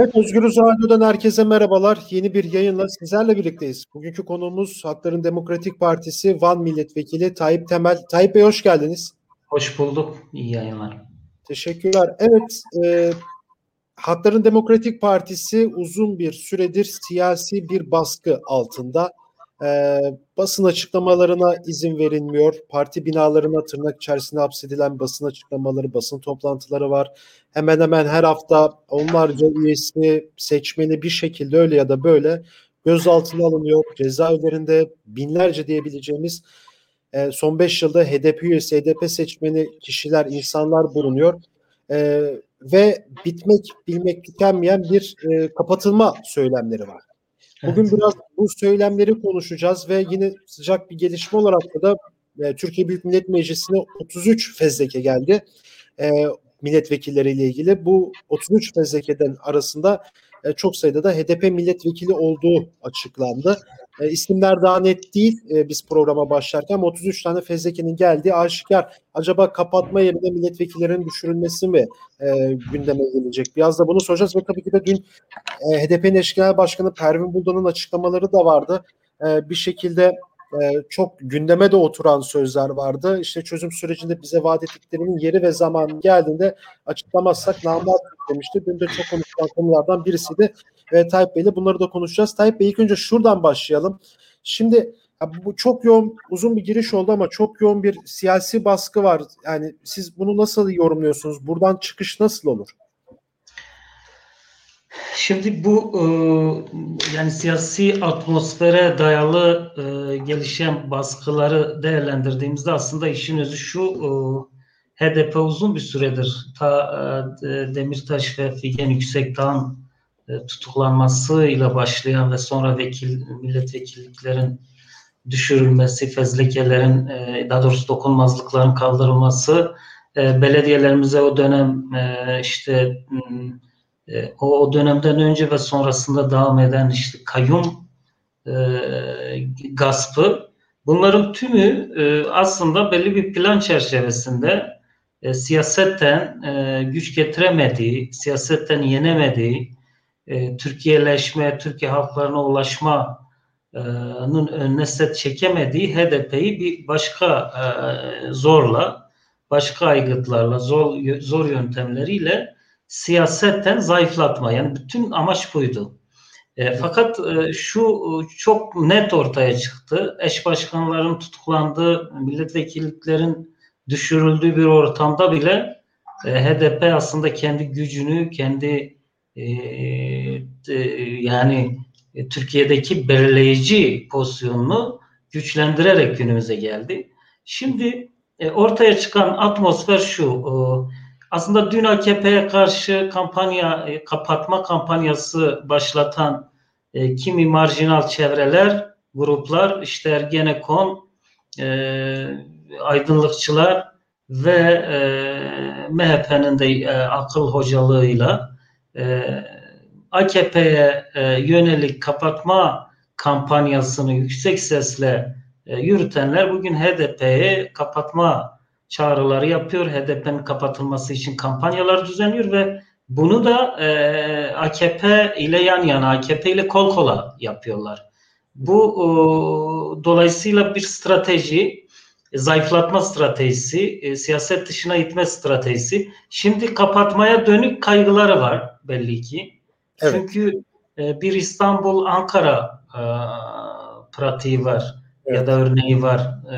Evet Özgürüz Radyo'dan herkese merhabalar. Yeni bir yayınla sizlerle birlikteyiz. Bugünkü konuğumuz Hakların Demokratik Partisi Van Milletvekili Tayyip Temel. Tayyip Bey hoş geldiniz. Hoş bulduk. İyi yayınlar. Teşekkürler. Evet, e, Hakların Demokratik Partisi uzun bir süredir siyasi bir baskı altında. E, basın açıklamalarına izin verilmiyor. Parti binalarına tırnak içerisinde hapsedilen basın açıklamaları, basın toplantıları var. Hemen hemen her hafta onlarca üyesi, seçmeni bir şekilde öyle ya da böyle gözaltına alınıyor. Cezaevlerinde binlerce diyebileceğimiz e, son 5 yılda HDP üyesi, HDP seçmeni kişiler, insanlar bulunuyor. E, ve bitmek, bilmek tükenmeyen bir e, kapatılma söylemleri var. Bugün evet. biraz bu söylemleri konuşacağız ve yine sıcak bir gelişme olarak da e, Türkiye Büyük Millet Meclisi'ne 33 fezleke geldi. E, milletvekilleriyle ilgili. Bu 33 fezlekeden arasında e, çok sayıda da HDP milletvekili olduğu açıklandı. E, isimler daha net değil e, biz programa başlarken 33 tane fezlekenin geldiği aşikar. Acaba kapatma yerine milletvekillerinin düşürülmesi mi e, gündeme gelecek? Biraz da bunu soracağız ve tabii ki de dün e, HDP'nin eş genel başkanı Pervin Buldan'ın açıklamaları da vardı. E, bir şekilde e, çok gündeme de oturan sözler vardı. İşte çözüm sürecinde bize vaat ettiklerinin yeri ve zamanı geldiğinde açıklamazsak namat demişti. Dün de çok konuşulan konulardan birisiydi. E, Tayyip Bey'le bunları da konuşacağız. Tayyip Bey ilk önce şuradan başlayalım. Şimdi bu çok yoğun, uzun bir giriş oldu ama çok yoğun bir siyasi baskı var. Yani siz bunu nasıl yorumluyorsunuz? Buradan çıkış nasıl olur? Şimdi bu e, yani siyasi atmosfere dayalı e, gelişen baskıları değerlendirdiğimizde aslında işin özü şu e, HDP uzun bir süredir ta Demirtaş ve Figen Yüksekdağ'ın tutuklanmasıyla başlayan ve sonra vekil milletvekilliklerin düşürülmesi, fezlekelerin daha doğrusu dokunmazlıkların kaldırılması belediyelerimize o dönem işte e, o, dönemden önce ve sonrasında devam eden işte kayyum e, gaspı bunların tümü e, aslında belli bir plan çerçevesinde e, siyasetten e, güç getiremediği, siyasetten yenemediği, e, Türkiye'leşme, Türkiye halklarına ulaşmanın önüne set çekemediği HDP'yi bir başka e, zorla, başka aygıtlarla, zor, zor yöntemleriyle siyasetten zayıflatma. Yani bütün amaç buydu. E, fakat e, şu çok net ortaya çıktı. Eş başkanların tutuklandığı, milletvekilliklerin düşürüldüğü bir ortamda bile e, HDP aslında kendi gücünü, kendi e, e, yani e, Türkiye'deki belirleyici pozisyonunu güçlendirerek günümüze geldi. Şimdi e, ortaya çıkan atmosfer şu. E, aslında dün AKP'ye karşı kampanya e, kapatma kampanyası başlatan e, kimi marjinal çevreler, gruplar işte Ergenekon, e, aydınlıkçılar ve e, MHP'nin de e, akıl hocalığıyla e, AKP'ye e, yönelik kapatma kampanyasını yüksek sesle e, yürütenler bugün HDP'yi kapatma çağrıları yapıyor. HDP'nin kapatılması için kampanyalar düzenliyor ve bunu da e, AKP ile yan yana, AKP ile kol kola yapıyorlar. Bu e, dolayısıyla bir strateji, zayıflatma stratejisi, e, siyaset dışına itme stratejisi. Şimdi kapatmaya dönük kaygıları var belli ki. Evet. Çünkü e, bir İstanbul-Ankara e, pratiği var evet. ya da örneği var. E,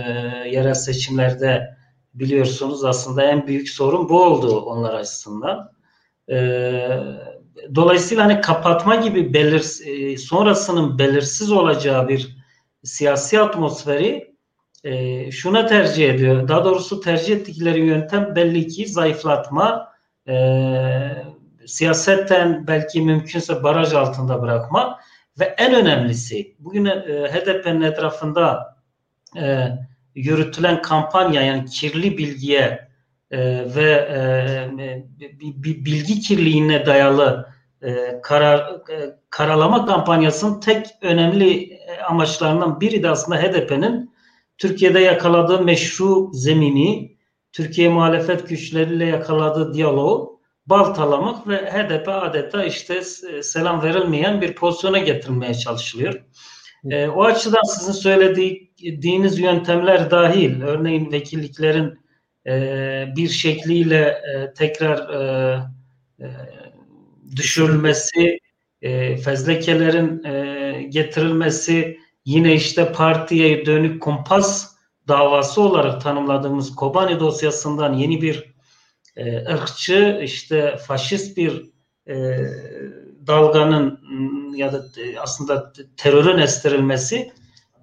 yerel seçimlerde biliyorsunuz aslında en büyük sorun bu oldu onlar açısından. Ee, dolayısıyla hani kapatma gibi belir, e, sonrasının belirsiz olacağı bir siyasi atmosferi e, şuna tercih ediyor. Daha doğrusu tercih ettikleri yöntem belli ki zayıflatma, e, siyasetten belki mümkünse baraj altında bırakma ve en önemlisi bugün e, HDP'nin etrafında e, yürütülen kampanya yani kirli bilgiye e, ve e, bir bilgi kirliliğine dayalı e, karar e, karalama kampanyasının tek önemli e, amaçlarından biri de aslında HDP'nin Türkiye'de yakaladığı meşru zemini, Türkiye muhalefet güçleriyle yakaladığı diyaloğu baltalamak ve HDP adeta işte selam verilmeyen bir pozisyona getirmeye çalışılıyor. E, o açıdan sizin söylediğiniz yöntemler dahil, örneğin vekilliklerin e, bir şekliyle e, tekrar e, e, düşürülmesi, e, fezlekelerin e, getirilmesi, yine işte partiye dönük kompas davası olarak tanımladığımız Kobani dosyasından yeni bir e, ırkçı, işte faşist bir e, dalganın ya da aslında terörün estirilmesi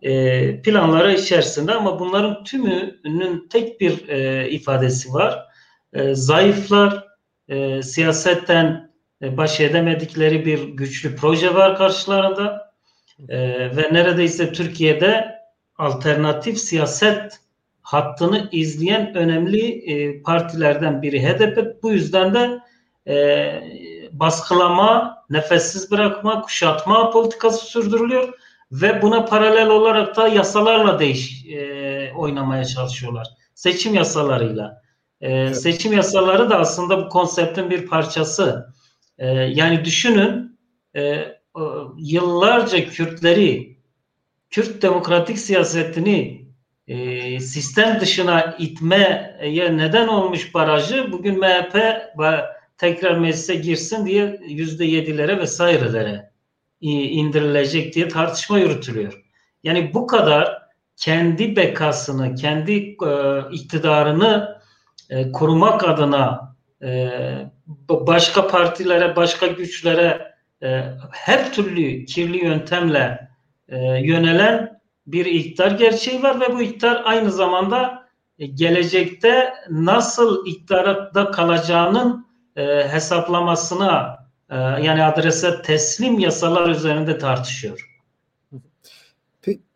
e, planları içerisinde ama bunların tümünün tek bir e, ifadesi var. E, zayıflar e, siyasetten e, baş edemedikleri bir güçlü proje var karşılarında e, ve neredeyse Türkiye'de alternatif siyaset hattını izleyen önemli e, partilerden biri HDP. Bu yüzden de e, baskılama, nefessiz bırakma, kuşatma politikası sürdürülüyor ve buna paralel olarak da yasalarla değiş e, oynamaya çalışıyorlar. Seçim yasalarıyla. E, evet. Seçim yasaları da aslında bu konseptin bir parçası. E, yani düşünün e, yıllarca Kürtleri, Kürt demokratik siyasetini e, sistem dışına itmeye neden olmuş barajı bugün MHP tekrar meclise girsin diye yüzde yedilere vesairelere indirilecek diye tartışma yürütülüyor. Yani bu kadar kendi bekasını, kendi e, iktidarını e, korumak adına e, başka partilere, başka güçlere e, her türlü kirli yöntemle e, yönelen bir iktidar gerçeği var ve bu iktidar aynı zamanda e, gelecekte nasıl iktidarda kalacağının e, hesaplamasına e, yani adrese teslim yasalar üzerinde tartışıyor.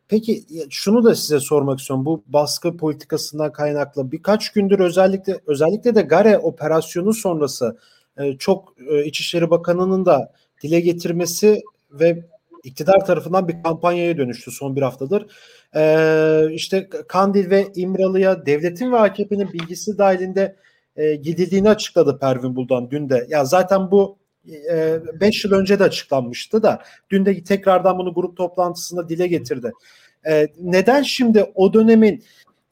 Peki şunu da size sormak istiyorum. Bu baskı politikasından kaynaklı birkaç gündür özellikle özellikle de Gare operasyonu sonrası e, çok e, İçişleri Bakanı'nın da dile getirmesi ve iktidar tarafından bir kampanyaya dönüştü son bir haftadır. Ee, işte Kandil ve İmralı'ya devletin ve AKP'nin bilgisi dahilinde e, gidildiğini açıkladı Pervin Buldan dün de. Ya zaten bu 5 e, yıl önce de açıklanmıştı da dün de tekrardan bunu grup toplantısında dile getirdi. E, neden şimdi o dönemin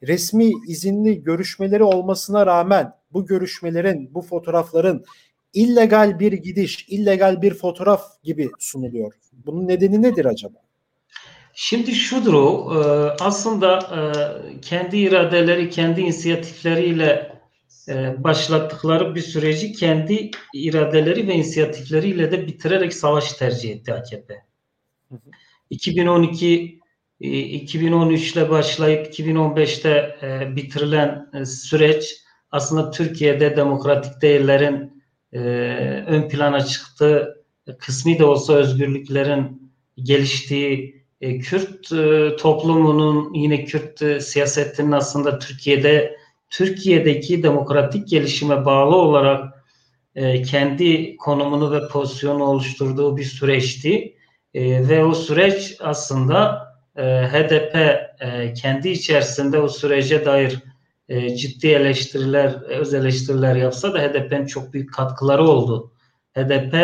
resmi izinli görüşmeleri olmasına rağmen bu görüşmelerin, bu fotoğrafların illegal bir gidiş, illegal bir fotoğraf gibi sunuluyor? Bunun nedeni nedir acaba? Şimdi şudur o, e, aslında kendi iradeleri, kendi inisiyatifleriyle e, başlattıkları bir süreci kendi iradeleri ve inisiyatifleriyle de bitirerek savaş tercih etti AKP. 2012 2013 ile başlayıp 2015'te e, bitirilen e, süreç aslında Türkiye'de demokratik değerlerin ön plana çıktığı, kısmi de olsa özgürlüklerin geliştiği, Kürt toplumunun yine Kürt siyasetinin aslında Türkiye'de Türkiye'deki demokratik gelişime bağlı olarak e, kendi konumunu ve pozisyonu oluşturduğu bir süreçti. E, ve o süreç aslında e, HDP e, kendi içerisinde o sürece dair e, ciddi eleştiriler, öz eleştiriler yapsa da HDP'nin çok büyük katkıları oldu. HDP e,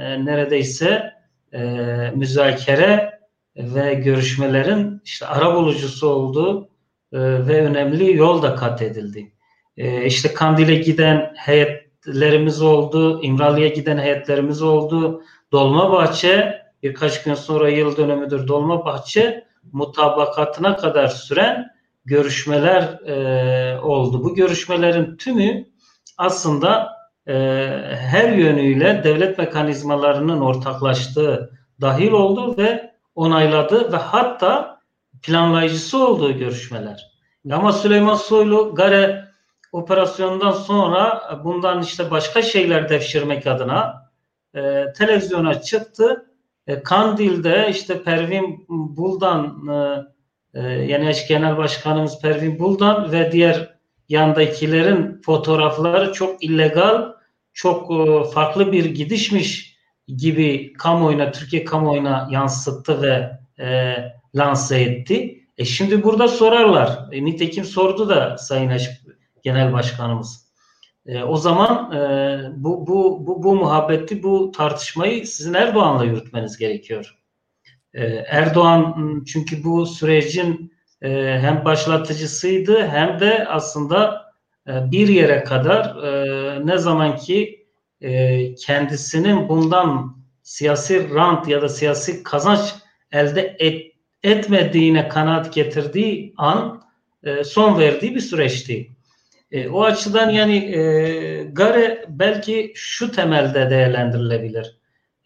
e, neredeyse e, müzakere ve görüşmelerin işte ara bulucusu olduğu ve önemli yol da kat edildi. E, işte Kandil'e giden heyetlerimiz oldu, İmralı'ya giden heyetlerimiz oldu. Dolmabahçe birkaç gün sonra yıl dönümüdür Dolmabahçe mutabakatına kadar süren görüşmeler e, oldu. Bu görüşmelerin tümü aslında e, her yönüyle devlet mekanizmalarının ortaklaştığı dahil oldu ve onayladı ve hatta planlayıcısı olduğu görüşmeler. Ama Süleyman Soylu Gare operasyonundan sonra bundan işte başka şeyler devşirmek adına e, televizyona çıktı. E, Kandil'de işte Pervin Buldan e, e, yani eş genel başkanımız Pervin Buldan ve diğer yandakilerin fotoğrafları çok illegal, çok e, farklı bir gidişmiş gibi kamuoyuna, Türkiye kamuoyuna yansıttı ve e, lanse etti. E şimdi burada sorarlar. E, nitekim sordu da Sayın Genel Başkanımız. E, o zaman e, bu, bu, bu, bu muhabbeti, bu tartışmayı sizin Erdoğan'la yürütmeniz gerekiyor. E, Erdoğan çünkü bu sürecin e, hem başlatıcısıydı hem de aslında e, bir yere kadar e, ne zaman ki e, kendisinin bundan siyasi rant ya da siyasi kazanç elde et, etmediğine kanaat getirdiği an e, son verdiği bir süreçti. E, o açıdan yani e, Gare belki şu temelde değerlendirilebilir.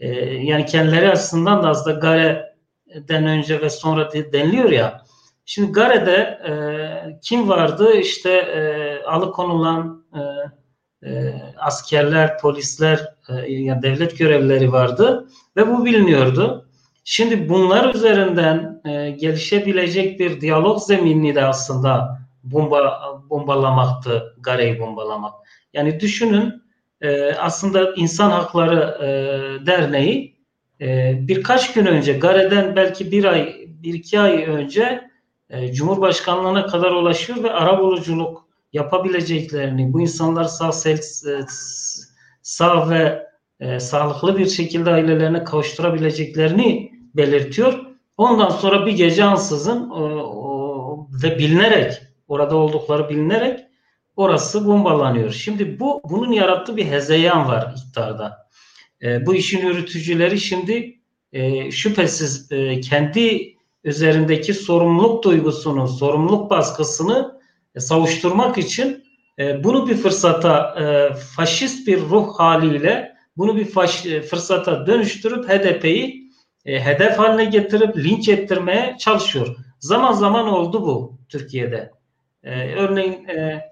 E, yani kendileri açısından da aslında Gare'den önce ve sonra deniliyor ya. Şimdi Gare'de e, kim vardı? İşte e, alıkonulan e, e, askerler, polisler, e, yani devlet görevlileri vardı ve bu biliniyordu. Şimdi bunlar üzerinden e, gelişebilecek bir diyalog zeminini de aslında bomba bombalamaktı, Gare'yi bombalamak. Yani düşünün e, aslında İnsan Hakları e, Derneği e, birkaç gün önce Gare'den belki bir ay, bir iki ay önce e, Cumhurbaşkanlığına kadar ulaşıyor ve arabuluculuk yapabileceklerini, bu insanlar sağ, sel, e, sağ ve e, sağlıklı bir şekilde ailelerine kavuşturabileceklerini belirtiyor. Ondan sonra bir gece ansızın e, ve bilinerek orada oldukları bilinerek orası bombalanıyor. Şimdi bu bunun yarattığı bir hezeyan var iktidarda. E, bu işin yürütücüleri şimdi e, şüphesiz e, kendi üzerindeki sorumluluk duygusunu, sorumluluk baskısını e, savuşturmak için e, bunu bir fırsata, e, faşist bir ruh haliyle bunu bir faş, e, fırsata dönüştürüp HDP'yi e, hedef haline getirip linç ettirmeye çalışıyor. Zaman zaman oldu bu Türkiye'de. E, örneğin e,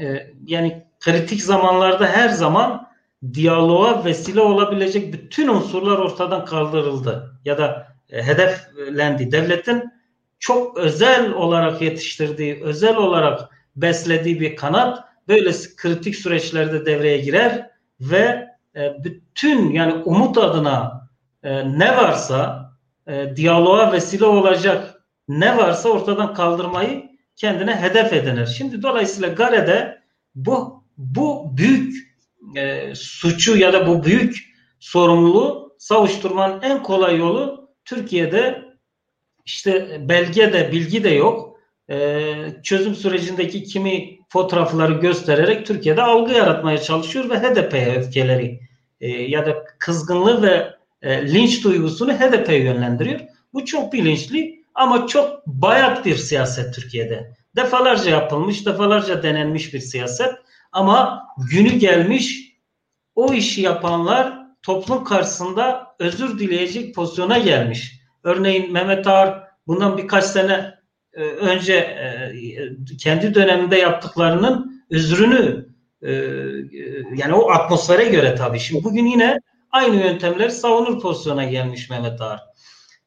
e, yani kritik zamanlarda her zaman diyaloğa vesile olabilecek bütün unsurlar ortadan kaldırıldı ya da e, hedeflendi. Devletin çok özel olarak yetiştirdiği, özel olarak beslediği bir kanat böyle kritik süreçlerde devreye girer ve e, bütün yani umut adına e, ne varsa e, diyaloğa vesile olacak ne varsa ortadan kaldırmayı kendine hedef edinir. Şimdi dolayısıyla Gare'de bu bu büyük e, suçu ya da bu büyük sorumluluğu savuşturmanın en kolay yolu Türkiye'de işte belge de bilgi de yok. E, çözüm sürecindeki kimi fotoğrafları göstererek Türkiye'de algı yaratmaya çalışıyor ve HDP'ye öfkeleri e, ya da kızgınlığı ve e, linç duygusunu HDP'ye yönlendiriyor. Bu çok bilinçli ama çok bayat bir siyaset Türkiye'de. Defalarca yapılmış, defalarca denenmiş bir siyaset ama günü gelmiş o işi yapanlar toplum karşısında özür dileyecek pozisyona gelmiş. Örneğin Mehmet Ağar bundan birkaç sene e, önce e, kendi döneminde yaptıklarının özrünü e, yani o atmosfere göre tabii. Şimdi bugün yine aynı yöntemleri savunur pozisyona gelmiş Mehmet Ağar.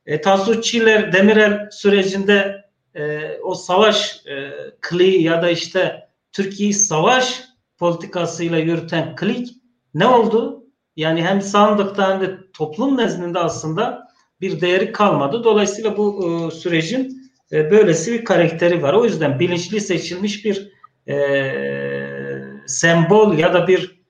E, Tansu Çiller Demirel sürecinde e, o savaş e, kliği ya da işte Türkiye'yi savaş politikasıyla yürüten klik ne oldu? Yani hem sandıkta hem de toplum nezdinde aslında bir değeri kalmadı. Dolayısıyla bu e, sürecin e, böylesi bir karakteri var. O yüzden bilinçli seçilmiş bir e, sembol ya da bir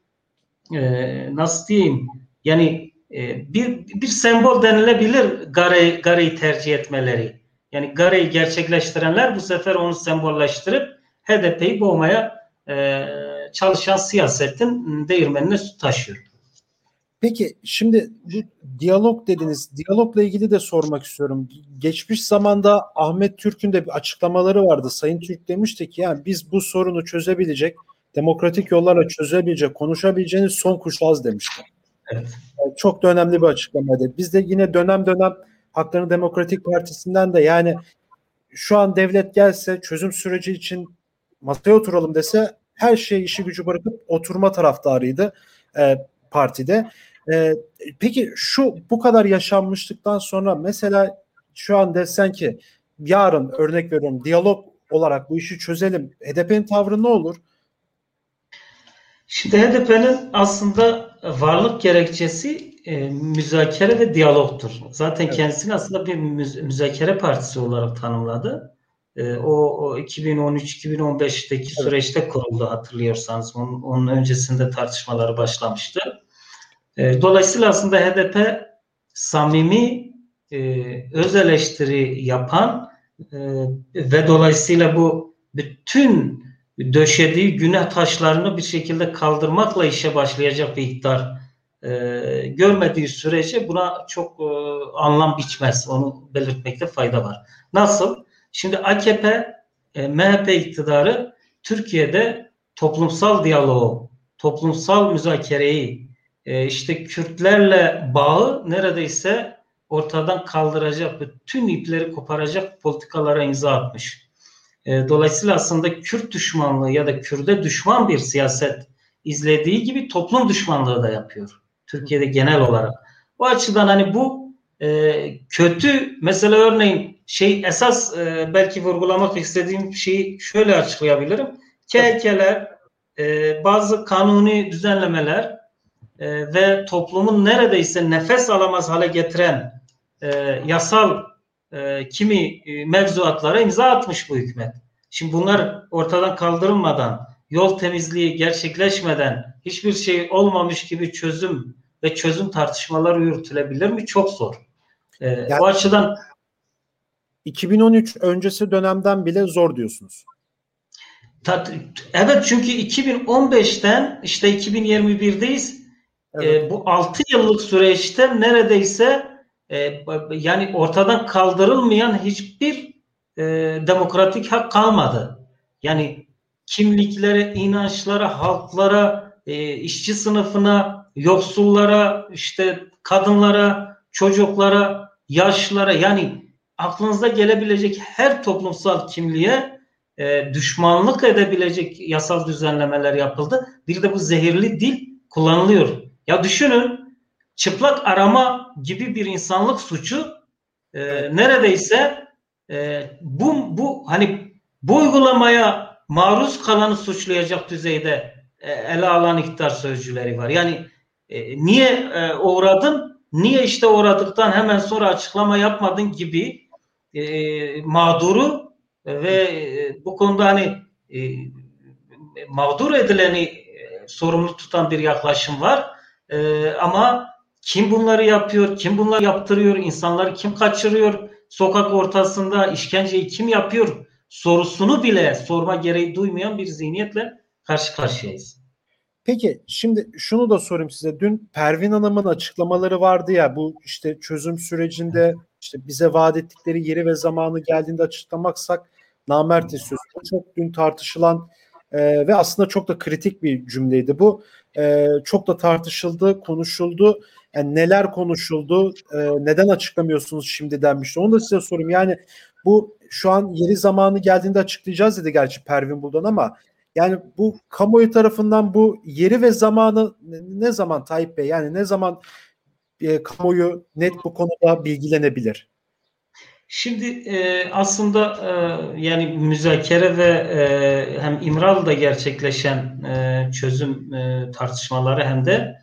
e, nasıl diyeyim yani e, bir bir sembol denilebilir Gare, Gare'yi tercih etmeleri. Yani Gare'yi gerçekleştirenler bu sefer onu sembolleştirip HDP'yi boğmaya e, çalışan siyasetin değirmenine su taşıyor. Peki şimdi bu diyalog dediniz. Diyalogla ilgili de sormak istiyorum. Geçmiş zamanda Ahmet Türk'ün de bir açıklamaları vardı. Sayın Türk demişti ki yani biz bu sorunu çözebilecek, demokratik yollarla çözebilecek, konuşabileceğiniz son kuşağız demişti. Evet. Yani çok da önemli bir açıklamaydı. Biz de yine dönem dönem Hakların Demokratik Partisi'nden de yani şu an devlet gelse çözüm süreci için masaya oturalım dese her şey işi gücü bırakıp oturma taraftarıydı e, partide. E, peki şu bu kadar yaşanmışlıktan sonra mesela şu an desen ki yarın örnek veriyorum diyalog olarak bu işi çözelim. HDP'nin tavrı ne olur? Şimdi HDP'nin aslında varlık gerekçesi e, müzakere ve diyalogtur. Zaten evet. kendisini aslında bir müz- müzakere partisi olarak tanımladı. e, o, o 2013-2015'teki evet. süreçte kuruldu hatırlıyorsanız. Onun, onun öncesinde tartışmaları başlamıştı. E, dolayısıyla aslında HDP samimi e, öz eleştiri yapan e, ve dolayısıyla bu bütün döşediği günah taşlarını bir şekilde kaldırmakla işe başlayacak bir iktidar e, görmediği sürece buna çok e, anlam biçmez. Onu belirtmekte fayda var. Nasıl? Şimdi AKP, e, MHP iktidarı Türkiye'de toplumsal diyaloğu, toplumsal müzakereyi, e, işte Kürtlerle bağı neredeyse ortadan kaldıracak, bütün ipleri koparacak politikalara imza atmış. E, dolayısıyla aslında Kürt düşmanlığı ya da Kürde düşman bir siyaset izlediği gibi toplum düşmanlığı da yapıyor. Türkiye'de genel olarak. O açıdan hani bu e, kötü mesela örneğin şey esas e, belki vurgulamak istediğim şeyi şöyle açıklayabilirim. KHK'ler bazı kanuni düzenlemeler ve toplumun neredeyse nefes alamaz hale getiren yasal e, kimi e, mevzuatlara imza atmış bu hükümet. Şimdi bunlar ortadan kaldırılmadan, yol temizliği gerçekleşmeden, hiçbir şey olmamış gibi çözüm ve çözüm tartışmaları yürütülebilir mi? Çok zor. E, yani, o açıdan 2013 öncesi dönemden bile zor diyorsunuz. Evet çünkü 2015'ten işte 2021'deyiz. Evet. E, bu 6 yıllık süreçte neredeyse e, yani ortadan kaldırılmayan hiçbir e, demokratik hak kalmadı. Yani kimliklere, inançlara, halklara, e, işçi sınıfına, yoksullara, işte kadınlara, çocuklara, yaşlılara yani aklınıza gelebilecek her toplumsal kimliğe e, düşmanlık edebilecek yasal düzenlemeler yapıldı. Bir de bu zehirli dil kullanılıyor. Ya düşünün çıplak arama gibi bir insanlık suçu e, neredeyse e, bu bu hani bu uygulamaya maruz kalanı suçlayacak düzeyde e, ele alan iktidar sözcüleri var. Yani e, niye e, uğradın? Niye işte uğradıktan hemen sonra açıklama yapmadın gibi e, mağduru ve e, bu konuda hani e, mağdur edileni e, sorumlu tutan bir yaklaşım var. E, ama kim bunları yapıyor, kim bunları yaptırıyor, insanları kim kaçırıyor, sokak ortasında işkenceyi kim yapıyor sorusunu bile sorma gereği duymayan bir zihniyetle karşı karşıyayız. Peki şimdi şunu da sorayım size. Dün Pervin Hanım'ın açıklamaları vardı ya bu işte çözüm sürecinde işte bize vaat ettikleri yeri ve zamanı geldiğinde açıklamaksak namert istiyoruz. Bu çok dün tartışılan e, ve aslında çok da kritik bir cümleydi bu. E, çok da tartışıldı, konuşuldu. Yani neler konuşuldu, e, neden açıklamıyorsunuz şimdi denmişti. Onu da size sorayım. Yani bu şu an yeri zamanı geldiğinde açıklayacağız dedi gerçi Pervin Buldan ama yani bu kamuoyu tarafından bu yeri ve zamanı ne zaman Tayyip Bey yani ne zaman e, kamuoyu net bu konuda bilgilenebilir? Şimdi e, aslında e, yani müzakere ve e, hem İmralı'da gerçekleşen e, çözüm e, tartışmaları hem de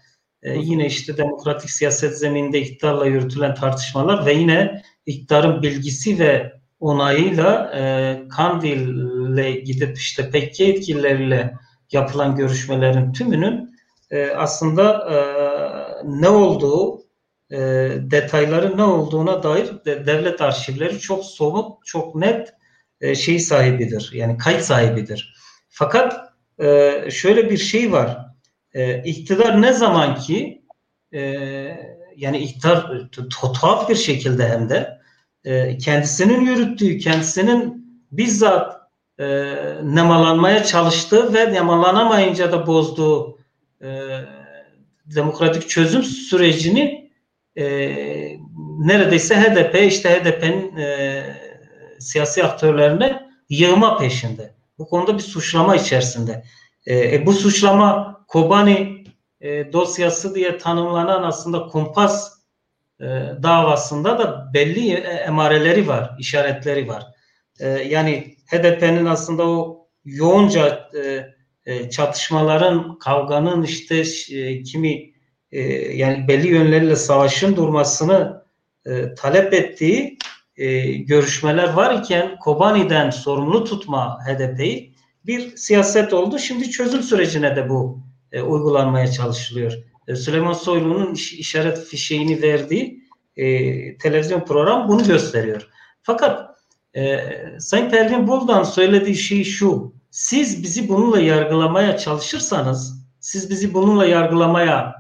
e, yine işte demokratik siyaset zemininde iktidarla yürütülen tartışmalar ve yine iktidarın bilgisi ve onayıyla e, Kandil'le gidip işte PKK yetkilileriyle yapılan görüşmelerin tümünün e, aslında e, ne olduğu e, detayları ne olduğuna dair de, devlet arşivleri çok somut, çok net e, şey sahibidir. Yani kayıt sahibidir. Fakat e, şöyle bir şey var. E, iktidar ne zaman ki e, yani iktidar tuhaf bir şekilde hem de e, kendisinin yürüttüğü, kendisinin bizzat e, nemalanmaya çalıştığı ve nemalanamayınca da bozduğu e, demokratik çözüm sürecini e, neredeyse HDP işte HDP'nin e, siyasi aktörlerine yığma peşinde. Bu konuda bir suçlama içerisinde. E, e bu suçlama Kobani e, dosyası diye tanımlanan aslında kumpas e, davasında da belli e, emareleri var, işaretleri var. E, yani HDP'nin aslında o yoğunca e, e, çatışmaların, kavganın işte e, kimi e, yani belli yönleriyle savaşın durmasını e, talep ettiği e, görüşmeler var iken Kobani'den sorumlu tutma HDP'yi bir siyaset oldu. Şimdi çözüm sürecine de bu e, uygulanmaya çalışılıyor. E, Süleyman Soylu'nun iş, işaret fişeğini verdiği e, televizyon programı bunu gösteriyor. Fakat e, Sayın Pervin Buldan söylediği şey şu. Siz bizi bununla yargılamaya çalışırsanız, siz bizi bununla yargılamaya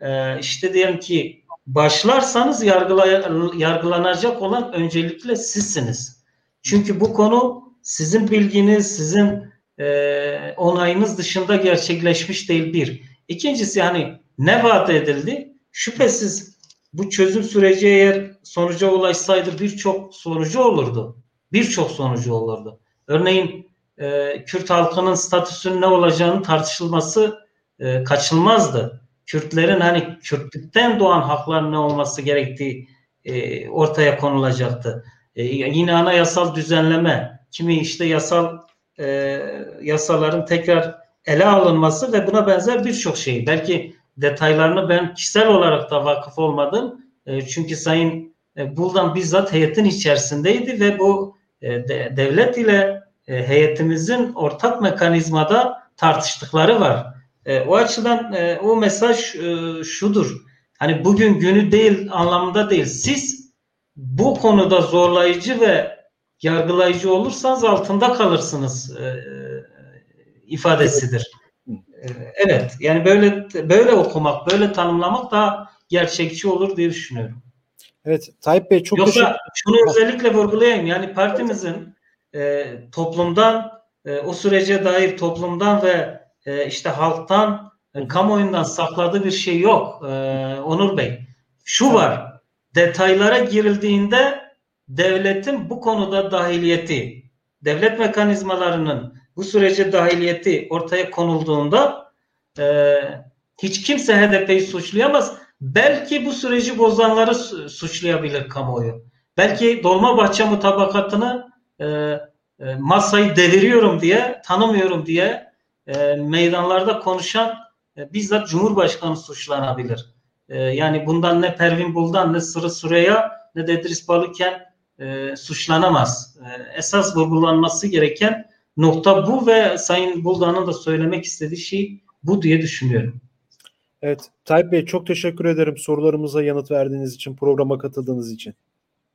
e, işte diyelim ki başlarsanız yargılay yargılanacak olan öncelikle sizsiniz. Çünkü bu konu sizin bilginiz, sizin e, onayınız dışında gerçekleşmiş değil bir. İkincisi hani ne vaat edildi? Şüphesiz bu çözüm süreci eğer sonuca ulaşsaydı birçok sonucu olurdu. Birçok sonucu olurdu. Örneğin e, Kürt halkının statüsünün ne olacağını tartışılması e, kaçınılmazdı. Kürtlerin hani Kürtlükten doğan hakların ne olması gerektiği e, ortaya konulacaktı. E, yine anayasal düzenleme, kimi işte yasal e, yasaların tekrar ele alınması ve buna benzer birçok şey. Belki detaylarını ben kişisel olarak da vakıf olmadım. E, çünkü Sayın e, Buldan bizzat heyetin içerisindeydi ve bu e, de, devlet ile e, heyetimizin ortak mekanizmada tartıştıkları var. E, o açıdan e, o mesaj e, şudur. Hani bugün günü değil anlamında değil. Siz bu konuda zorlayıcı ve yargılayıcı olursanız altında kalırsınız e, ifadesidir. Evet, yani böyle böyle okumak, böyle tanımlamak daha gerçekçi olur diye düşünüyorum. Evet, Tayyip Bey çok Yoksa şunu özellikle vurgulayayım. Yani partimizin e, toplumdan, e, o sürece dair toplumdan ve e, işte halktan, e, kamuoyundan sakladığı bir şey yok e, Onur Bey. Şu var, detaylara girildiğinde devletin bu konuda dahiliyeti, devlet mekanizmalarının bu sürece dahiliyeti ortaya konulduğunda e, hiç kimse HDP'yi suçlayamaz. Belki bu süreci bozanları suçlayabilir kamuoyu. Belki Dolmabahçe mutabakatını e, e, masayı deviriyorum diye, tanımıyorum diye e, meydanlarda konuşan e, bizzat Cumhurbaşkanı suçlanabilir. E, yani bundan ne Pervin Buldan ne Sırı Süreya ne de İdris Balıken e, suçlanamaz. E, esas vurgulanması gereken nokta bu ve Sayın Buldan'ın da söylemek istediği şey bu diye düşünüyorum. Evet, Tayyip Bey çok teşekkür ederim sorularımıza yanıt verdiğiniz için, programa katıldığınız için.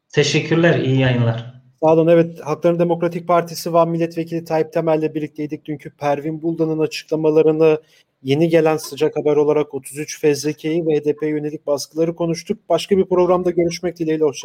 Teşekkürler, iyi yayınlar. Sağ olun. Evet, Hakların Demokratik Partisi Van Milletvekili Tayyip Temel'le birlikteydik. Dünkü Pervin Buldan'ın açıklamalarını yeni gelen sıcak haber olarak 33 fezlekeyi ve HDP yönelik baskıları konuştuk. Başka bir programda görüşmek dileğiyle. Hoşçakalın.